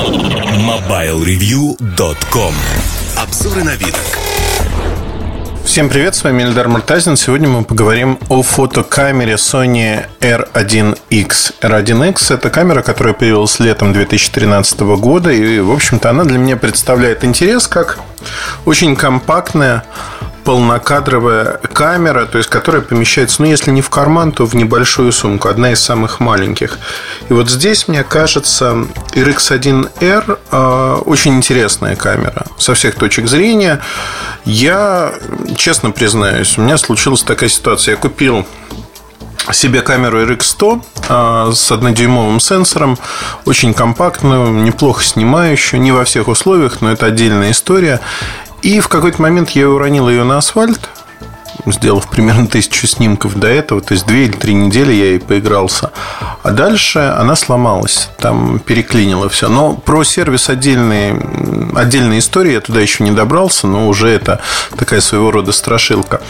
MobileReview.com Обзоры на вид. Всем привет, с вами Эльдар Муртазин. Сегодня мы поговорим о фотокамере Sony R1X. R1X – это камера, которая появилась летом 2013 года, и, в общем-то, она для меня представляет интерес как очень компактная полнокадровая камера, то есть которая помещается, ну, если не в карман, то в небольшую сумку, одна из самых маленьких. И вот здесь, мне кажется, RX1R э, очень интересная камера со всех точек зрения. Я, честно признаюсь, у меня случилась такая ситуация. Я купил себе камеру RX100 э, с однодюймовым сенсором, очень компактную, неплохо снимающую, не во всех условиях, но это отдельная история. И в какой-то момент я уронил ее на асфальт, сделав примерно тысячу снимков до этого, то есть две или три недели я ей поигрался. А дальше она сломалась, там переклинило все. Но про сервис отдельные, отдельная история, я туда еще не добрался, но уже это такая своего рода страшилка.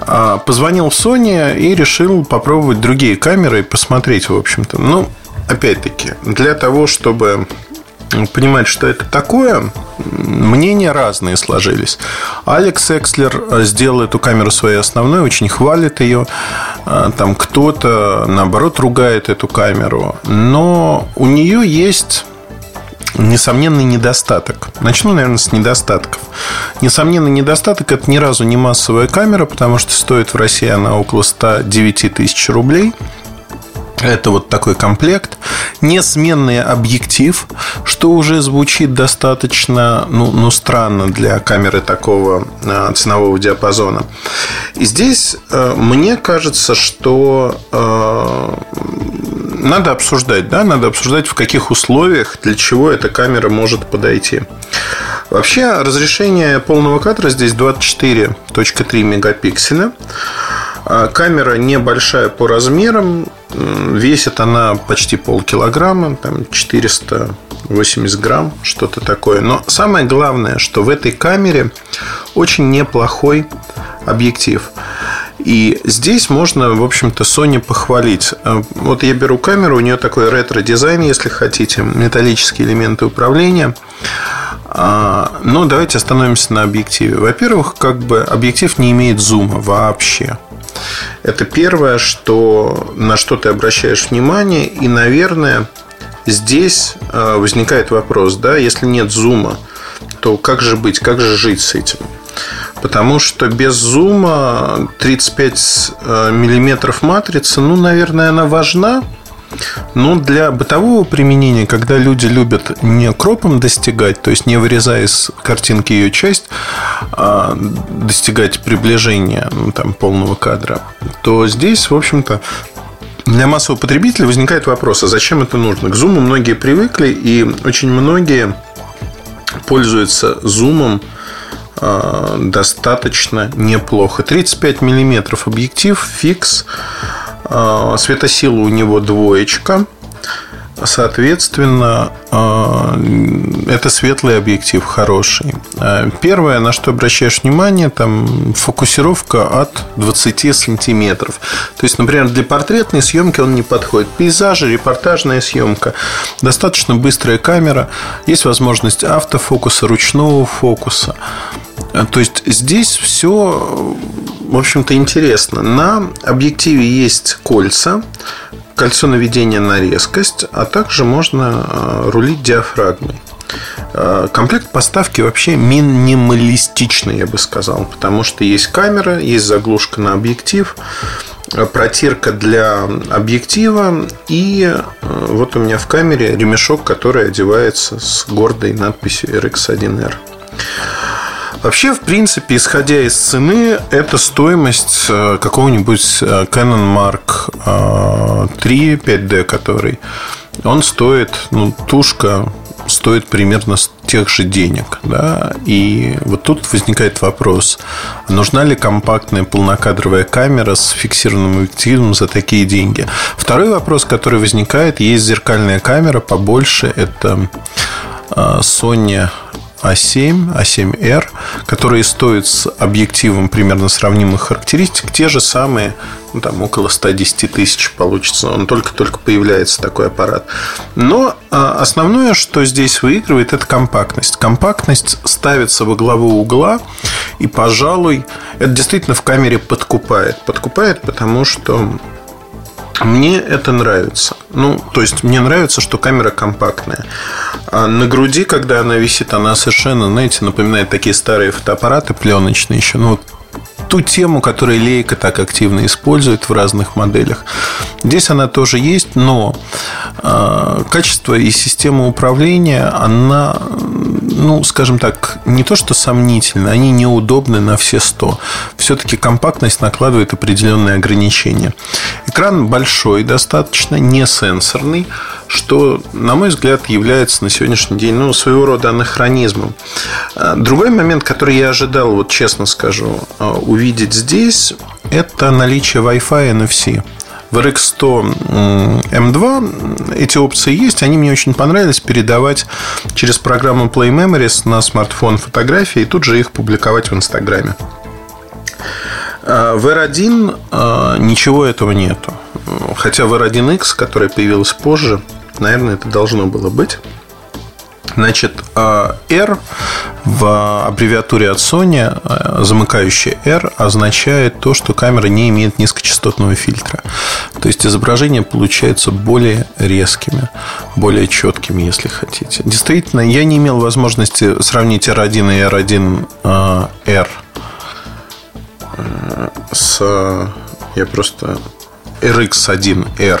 А, позвонил в Sony и решил попробовать другие камеры и посмотреть, в общем-то. Ну, опять-таки, для того, чтобы понимать, что это такое, мнения разные сложились. Алекс Экслер сделал эту камеру своей основной, очень хвалит ее. А, там кто-то, наоборот, ругает эту камеру. Но у нее есть несомненный недостаток. Начну, наверное, с недостатков. Несомненный недостаток – это ни разу не массовая камера, потому что стоит в России она около 109 тысяч рублей – это вот такой комплект. Несменный объектив, что уже звучит достаточно ну, ну, странно для камеры такого э, ценового диапазона. И здесь э, мне кажется, что э, надо обсуждать, да, надо обсуждать, в каких условиях, для чего эта камера может подойти. Вообще, разрешение полного кадра здесь 24.3 мегапикселя. А камера небольшая по размерам, весит она почти полкилограмма, там 480 грамм, что-то такое. Но самое главное, что в этой камере очень неплохой объектив. И здесь можно, в общем-то, Sony похвалить. А, вот я беру камеру, у нее такой ретро-дизайн, если хотите, металлические элементы управления. А, но давайте остановимся на объективе. Во-первых, как бы объектив не имеет зума вообще. Это первое, что, на что ты обращаешь внимание. И, наверное, здесь э, возникает вопрос, да, если нет зума, то как же быть, как же жить с этим? Потому что без зума 35 э, миллиметров матрицы, ну, наверное, она важна, но для бытового применения, когда люди любят не кропом достигать, то есть не вырезая из картинки ее часть, а достигать приближения ну, там, полного кадра, то здесь, в общем-то, для массового потребителя возникает вопрос, а зачем это нужно? К зуму многие привыкли, и очень многие пользуются зумом а, достаточно неплохо. 35 миллиметров объектив, фикс. А, светосила у него двоечка. Соответственно, а, это светлый объектив, хороший. А, первое, на что обращаешь внимание, там фокусировка от 20 сантиметров. То есть, например, для портретной съемки он не подходит. Пейзажи, репортажная съемка, достаточно быстрая камера, есть возможность автофокуса, ручного фокуса. То есть здесь все в общем-то, интересно. На объективе есть кольца, кольцо наведения на резкость, а также можно э, рулить диафрагмой. Э, комплект поставки вообще минималистичный, я бы сказал, потому что есть камера, есть заглушка на объектив, э, протирка для объектива и вот у меня в камере ремешок, который одевается с гордой надписью RX1R. Вообще, в принципе, исходя из цены, это стоимость э, какого-нибудь э, Canon Mark 3 э, 5D, который он стоит, ну, тушка стоит примерно тех же денег. Да? И вот тут возникает вопрос, нужна ли компактная полнокадровая камера с фиксированным объективом за такие деньги? Второй вопрос, который возникает, есть зеркальная камера побольше, это Sony А7, А7R, которые стоят с объективом примерно сравнимых характеристик, те же самые, ну, там около 110 тысяч получится. Он только-только появляется такой аппарат. Но а, основное, что здесь выигрывает, это компактность. Компактность ставится во главу угла, и, пожалуй, это действительно в камере подкупает. Подкупает, потому что мне это нравится. Ну, то есть, мне нравится, что камера компактная. А на груди, когда она висит, она совершенно, знаете, напоминает такие старые фотоаппараты пленочные еще. Ну, ту тему, которую Лейка так активно использует в разных моделях. Здесь она тоже есть, но э, качество и система управления, она, ну, скажем так, не то что сомнительна, они неудобны на все 100. Все-таки компактность накладывает определенные ограничения. Экран большой достаточно, не сенсорный, что, на мой взгляд, является на сегодняшний день ну, своего рода анахронизмом. А, другой момент, который я ожидал, вот честно скажу, а, увидеть здесь, это наличие Wi-Fi NFC. В RX100 M2 эти опции есть, они мне очень понравились передавать через программу Play Memories на смартфон фотографии и тут же их публиковать в Инстаграме. А, в R1 ничего этого нету. Хотя в R1X, которая появилась позже, наверное, это должно было быть. Значит, а, R в аббревиатуре от Sony, а, замыкающая R, означает то, что камера не имеет низкочастотного фильтра. То есть изображения получаются более резкими, более четкими, если хотите. Действительно, я не имел возможности сравнить R1 и R1R а, с... Я просто RX1R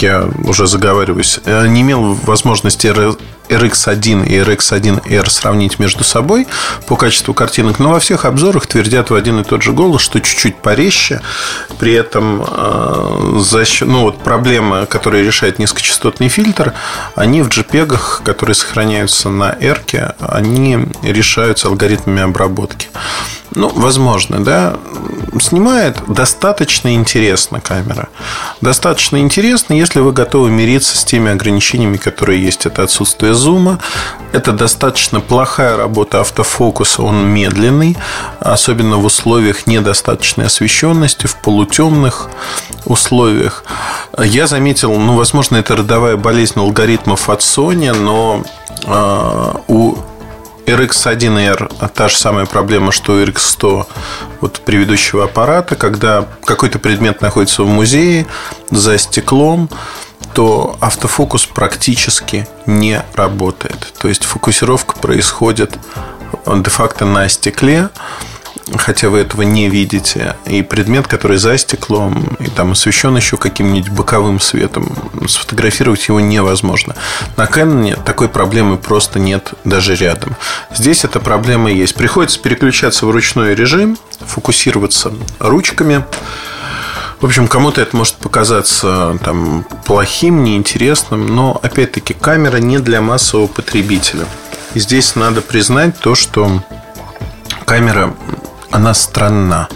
я уже заговариваюсь, э, не имел возможности RX1 и RX1R сравнить между собой по качеству картинок, но во всех обзорах твердят в один и тот же голос, что чуть-чуть порезче. При этом э, за счет, ну, вот проблемы, которые решает низкочастотный фильтр, они в JPEG, которые сохраняются на R, они решаются алгоритмами обработки. Ну, возможно, да. Снимает достаточно интересно камера. Достаточно интересно, если вы готовы мириться с теми ограничениями, которые есть. Это отсутствие зума, это достаточно плохая работа автофокуса, он медленный, особенно в условиях недостаточной освещенности, в полутемных условиях. Я заметил, ну, возможно, это родовая болезнь алгоритмов от Sony, но э, у RX1R та же самая проблема, что у RX100 вот предыдущего аппарата, когда какой-то предмет находится в музее за стеклом, то автофокус практически не работает. То есть фокусировка происходит де-факто на стекле, хотя вы этого не видите. И предмет, который за стеклом и там освещен еще каким-нибудь боковым светом, сфотографировать его невозможно. На Canon такой проблемы просто нет даже рядом. Здесь эта проблема есть. Приходится переключаться в ручной режим, фокусироваться ручками. В общем, кому-то это может показаться там, плохим, неинтересным, но опять-таки камера не для массового потребителя. И здесь надо признать то, что камера она странна.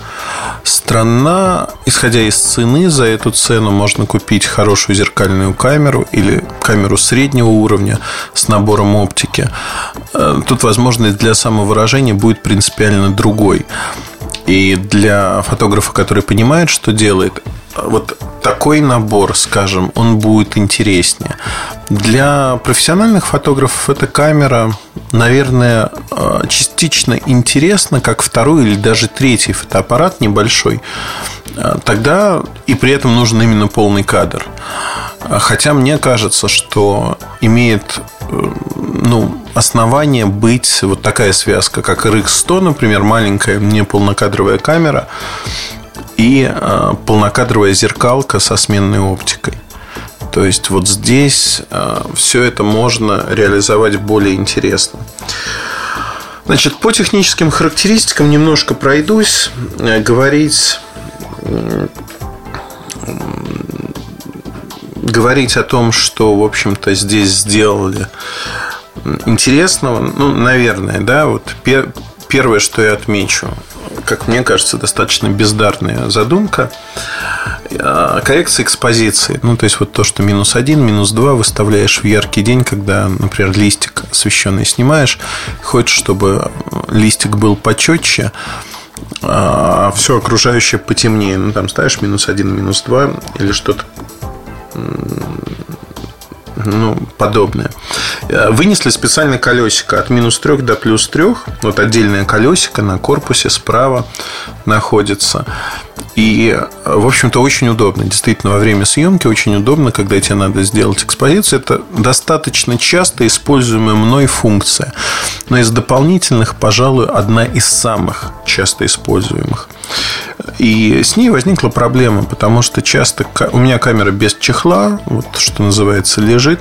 Странна, исходя из цены, за эту цену можно купить хорошую зеркальную камеру или камеру среднего уровня с набором оптики. Э, тут возможность для самовыражения будет принципиально другой. И для фотографа, который понимает, что делает, вот такой набор, скажем, он будет интереснее. Для профессиональных фотографов эта камера, наверное, э, частично интересна, как второй или даже третий фотоаппарат небольшой. Э, тогда и при этом нужен именно полный кадр. Хотя мне кажется, что имеет э, ну, основание быть вот такая связка, как RX100, например, маленькая не полнокадровая камера и полнокадровая зеркалка со сменной оптикой. То есть вот здесь э, все это можно реализовать более интересно. Значит, по техническим характеристикам немножко пройдусь. Э, говорить говорить о том, что, в общем-то, здесь сделали интересного, ну, наверное, да, вот первое, что я отмечу, как мне кажется, достаточно бездарная задумка. А, коррекция экспозиции. Ну, то есть, вот то, что минус один, минус два выставляешь в яркий день, когда, например, листик освещенный снимаешь, хочешь, чтобы листик был почетче, а все окружающее потемнее. Ну, там ставишь минус один, минус два или что-то ну, подобное. Э, вынесли специально колесико от минус 3 до плюс 3. Вот отдельное колесико на корпусе справа находится. И, в общем-то, очень удобно. Действительно, во время съемки очень удобно, когда тебе надо сделать экспозицию. Это достаточно часто используемая мной функция. Но из дополнительных, пожалуй, одна из самых часто используемых. И с ней возникла проблема, потому что часто у меня камера без чехла, вот что называется, лежит.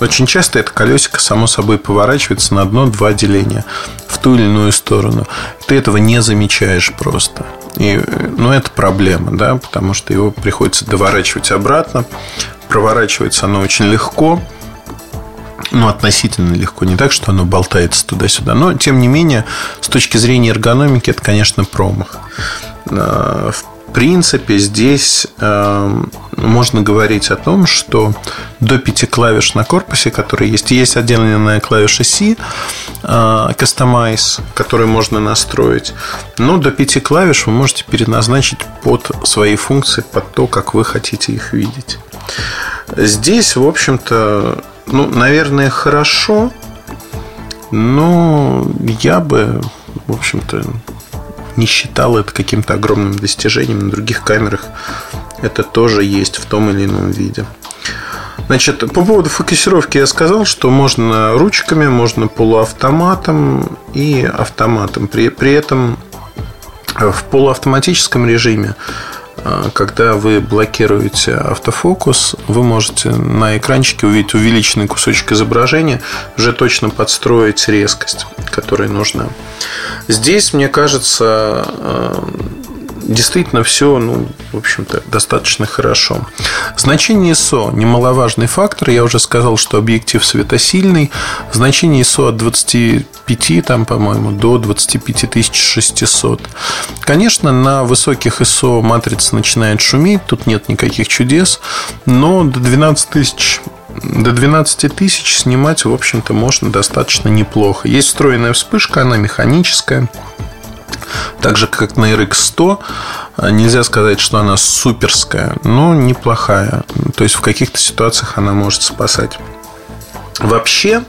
Очень часто это колесико само собой поворачивается на одно-два деления в ту или иную сторону. Ты этого не замечаешь просто. И, ну, это проблема, да, потому что его приходится доворачивать обратно. Проворачивается оно очень легко, ну, относительно легко. Не так, что оно болтается туда-сюда. Но, тем не менее, с точки зрения эргономики, это, конечно, промах. А, в принципе, здесь э, можно говорить о том, что до пяти клавиш на корпусе, которые есть, есть отдельная клавиша C, э, Customize, которую можно настроить. Но до пяти клавиш вы можете переназначить под свои функции, под то, как вы хотите их видеть. Здесь, в общем-то, ну, наверное, хорошо, но я бы, в общем-то, не считал это каким-то огромным достижением. На других камерах это тоже есть в том или ином виде. Значит, по поводу фокусировки я сказал, что можно ручками, можно полуавтоматом и автоматом. При, при этом в полуавтоматическом режиме когда вы блокируете автофокус, вы можете на экранчике увидеть увеличенный кусочек изображения, уже точно подстроить резкость, которая нужна. Здесь, мне кажется, а, действительно все, ну, в общем-то, достаточно хорошо. Значение ISO – немаловажный фактор. Я уже сказал, что объектив светосильный. Значение ISO от 25, там, по-моему, до 25600. Конечно, на высоких ISO матрица начинает шуметь, тут нет никаких чудес, но до 12 тысяч до 12 тысяч снимать, в общем-то, можно достаточно неплохо. Есть встроенная вспышка, она механическая. Так же, как на RX 100, нельзя сказать, что она суперская, но неплохая. То есть в каких-то ситуациях она может спасать. Вообще, э,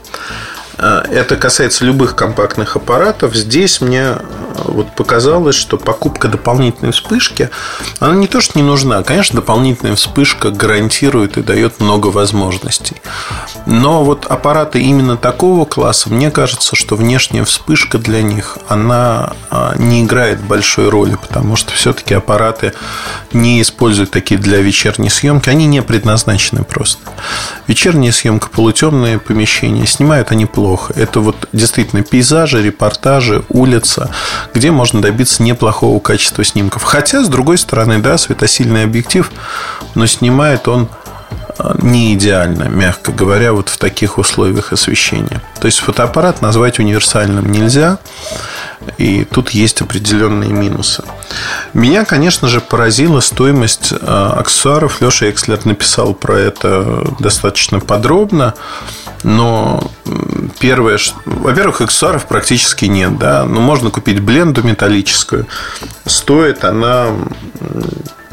это касается любых компактных аппаратов. Здесь мне э, вот показалось, что покупка дополнительной вспышки, она не то, что не нужна. Конечно, дополнительная вспышка гарантирует и дает много возможностей. Но вот аппараты именно такого класса, мне кажется, что внешняя вспышка для них, она а, не играет большой роли, потому что все-таки аппараты не используют такие для вечерней съемки. Они не предназначены просто. Вечерняя съемка, полутемные помещения, снимают они плохо. Это вот действительно пейзажи, репортажи, улица, где можно добиться неплохого качества снимков. Хотя, с другой стороны, да, светосильный объектив, но снимает он не идеально, мягко говоря, вот в таких условиях освещения. То есть фотоаппарат назвать универсальным нельзя, и тут есть определенные минусы. Меня, конечно же, поразила стоимость а, аксессуаров. Леша Экслер написал про это достаточно подробно. Но первое, во-первых, аксессуаров практически нет, да, но можно купить бленду металлическую. Стоит она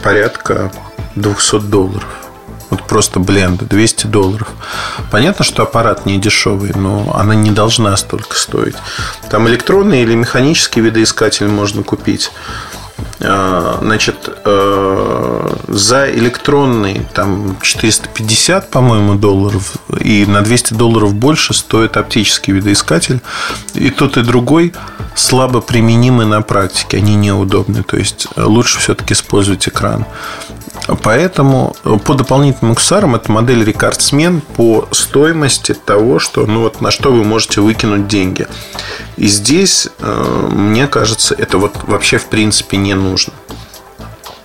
порядка 200 долларов. Вот просто бленда, 200 долларов. Понятно, что аппарат не дешевый, но она не должна столько стоить. Там электронный или механический видоискатель можно купить. А, значит, э, за электронный там 450, по-моему, долларов, и на 200 долларов больше стоит оптический видоискатель. И тот, и другой слабо применимы на практике, они неудобны. То есть лучше все-таки использовать экран. Поэтому по дополнительным аксессуарам это модель рекордсмен по стоимости того, что, ну вот, на что вы можете выкинуть деньги. И здесь, э, мне кажется, это вот вообще в принципе не нужно.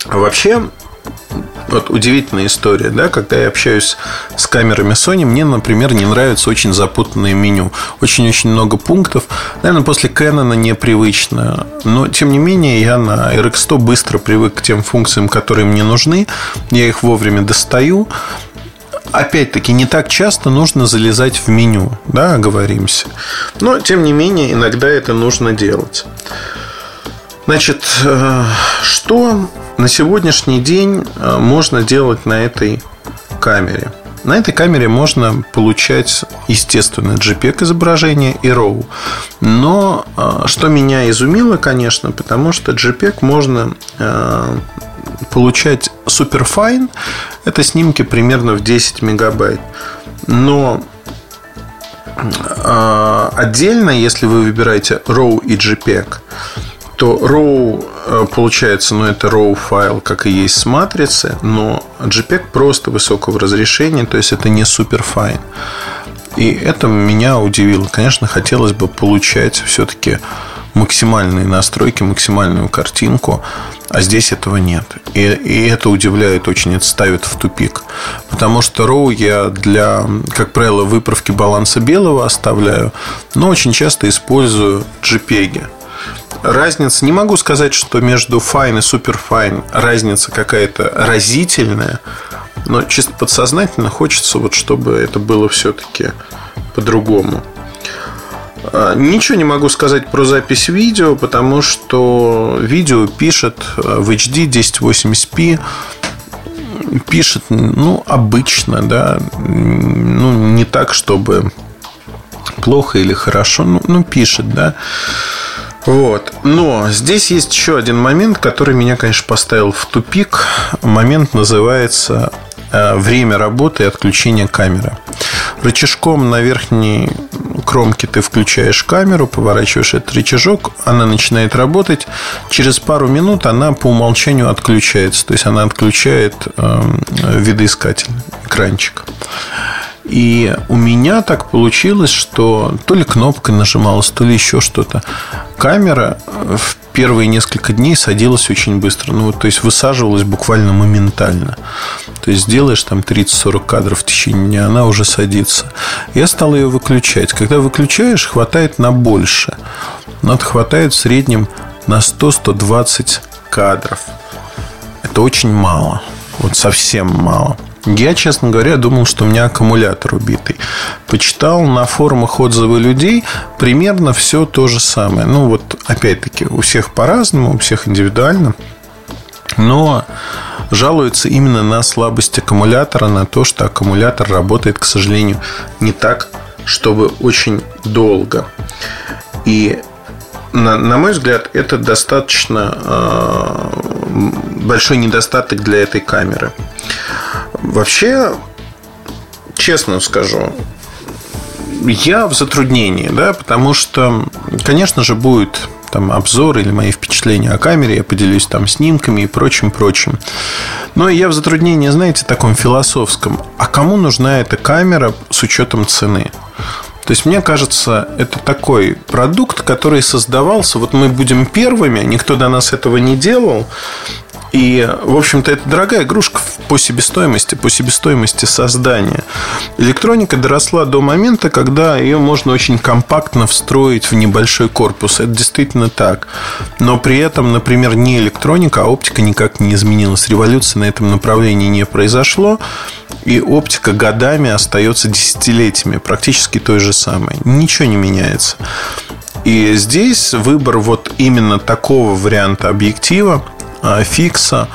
Вообще, Вот удивительная история, да, когда я общаюсь с камерами Sony, мне, например, не нравится очень запутанное меню. Очень-очень много пунктов. Наверное, после Canon непривычно. Но, тем не менее, я на RX100 быстро привык к тем функциям, которые мне нужны. Я их вовремя достаю опять-таки, не так часто нужно залезать в меню, да, оговоримся. Но, тем не менее, иногда это нужно делать. Значит, э, что на сегодняшний день э, можно делать на этой камере? На этой камере можно получать, естественно, JPEG изображение и RAW. Но э, что меня изумило, конечно, потому что JPEG можно получать Superfine. Это снимки примерно в 10 мегабайт. Но отдельно, если вы выбираете RAW и JPEG, то RAW э, получается, ну, это RAW файл, как и есть с матрицы, но JPEG просто высокого разрешения, то есть это не super fine. И это меня удивило. Конечно, хотелось бы получать все-таки максимальные настройки, максимальную картинку, а здесь этого нет. И, и это удивляет очень, это ставит в тупик. Потому что RAW я для, как правило, выправки баланса белого оставляю, но очень часто использую JPEG разница, не могу сказать, что между Fine и Superfine разница какая-то разительная, но чисто подсознательно хочется, вот, чтобы это было все-таки по-другому. А, ничего не могу сказать про запись видео, потому что видео пишет в HD 1080p пишет, ну, обычно, да, ну, не так, чтобы плохо или хорошо, ну, ну пишет, да. Вот. Но здесь есть еще один момент, который меня, конечно, поставил в тупик. Момент называется э, время работы и отключения камеры. Рычажком на верхней кромке ты включаешь камеру, поворачиваешь этот рычажок, она начинает работать. Через пару минут она по умолчанию отключается. То есть она отключает э, видоискатель, экранчик. И у меня так получилось, что то ли кнопкой нажималась, то ли еще что-то. Камера в первые несколько дней садилась очень быстро. Ну, то есть высаживалась буквально моментально. То есть делаешь там 30-40 кадров в течение дня, она уже садится. Я стал ее выключать. Когда выключаешь, хватает на больше. Но хватает в среднем на 100-120 кадров. Это очень мало. Вот совсем мало. Я, честно говоря, думал, что у меня аккумулятор убитый. Почитал на форумах отзывы людей примерно все то же самое. Ну, вот, опять-таки, у всех по-разному, у всех индивидуально. Но жалуются именно на слабость аккумулятора, на то, что аккумулятор работает, к сожалению, не так, чтобы очень долго. И на, на мой взгляд, это достаточно э, большой недостаток для этой камеры. Вообще, честно скажу, я в затруднении, да, потому что, конечно же, будет там обзор или мои впечатления о камере, я поделюсь там снимками и прочим-прочим. Но я в затруднении, знаете, таком философском. А кому нужна эта камера с учетом цены? То есть, мне кажется, это такой продукт, который создавался. Вот мы будем первыми, никто до нас этого не делал. И, в общем-то, это дорогая игрушка по себестоимости, по себестоимости создания. Электроника доросла до момента, когда ее можно очень компактно встроить в небольшой корпус. Это действительно так. Но при этом, например, не электроника, а оптика никак не изменилась. Революции на этом направлении не произошло. И оптика годами остается десятилетиями, практически той же самой. Ничего не меняется. И здесь выбор вот именно такого варианта объектива – фикса,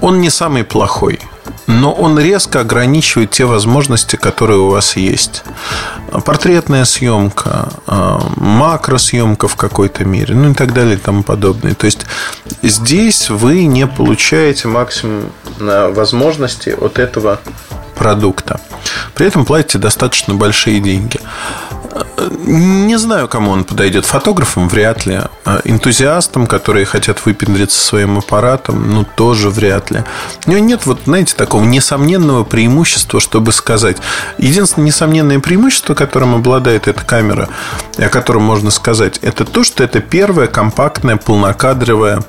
он не самый плохой. Но он резко ограничивает те возможности, которые у вас есть. Портретная съемка, а, макросъемка в какой-то мере, ну и так далее и тому подобное. То есть здесь вы не получаете максимум возможностей от этого продукта. При этом платите достаточно большие деньги. Не знаю, кому он подойдет. Фотографам вряд ли. А энтузиастам, которые хотят выпендриться своим аппаратом, ну, тоже вряд ли. У него нет, вот, знаете, такого несомненного преимущества, чтобы сказать. Единственное несомненное преимущество, которым обладает эта камера, о котором можно сказать, это то, что это первая компактная полнокадровая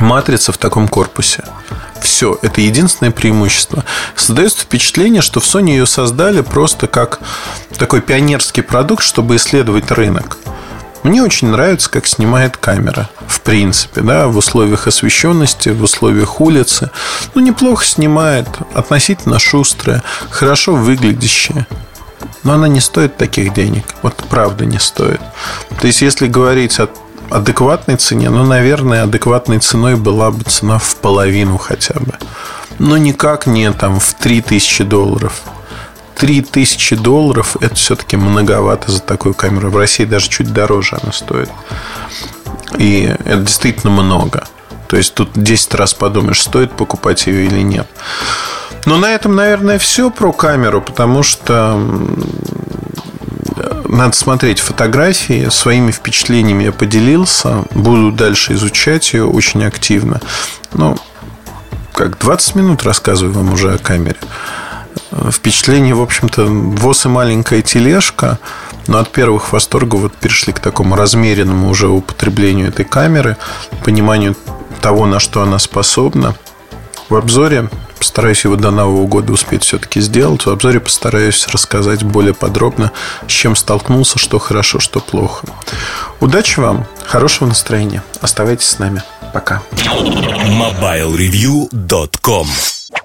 матрица в таком корпусе. Все, это единственное преимущество. Создается впечатление, что в Sony ее создали просто как такой пионерский продукт, чтобы исследовать рынок. Мне очень нравится, как снимает камера. В принципе, да, в условиях освещенности, в условиях улицы. Ну, неплохо снимает, относительно шустрая, хорошо выглядящая. Но она не стоит таких денег. Вот правда не стоит. То есть, если говорить о адекватной цене, ну, наверное, адекватной ценой была бы цена в половину хотя бы. Но никак не там в 3000 долларов. 3000 долларов это все-таки многовато за такую камеру. В России даже чуть дороже она стоит. И это действительно много. То есть тут 10 раз подумаешь, стоит покупать ее или нет. Но на этом, наверное, все про камеру, потому что надо смотреть фотографии. Своими впечатлениями я поделился. Буду дальше изучать ее очень активно. Ну, как 20 минут рассказываю вам уже о камере. Впечатление, в общем-то, ВОЗ и маленькая тележка. Но от первых восторгов вот перешли к такому размеренному уже употреблению этой камеры, пониманию того, на что она способна. В обзоре постараюсь его до Нового года успеть все-таки сделать. В обзоре постараюсь рассказать более подробно, с чем столкнулся, что хорошо, что плохо. Удачи вам, хорошего настроения. Оставайтесь с нами. Пока. MobileReview.com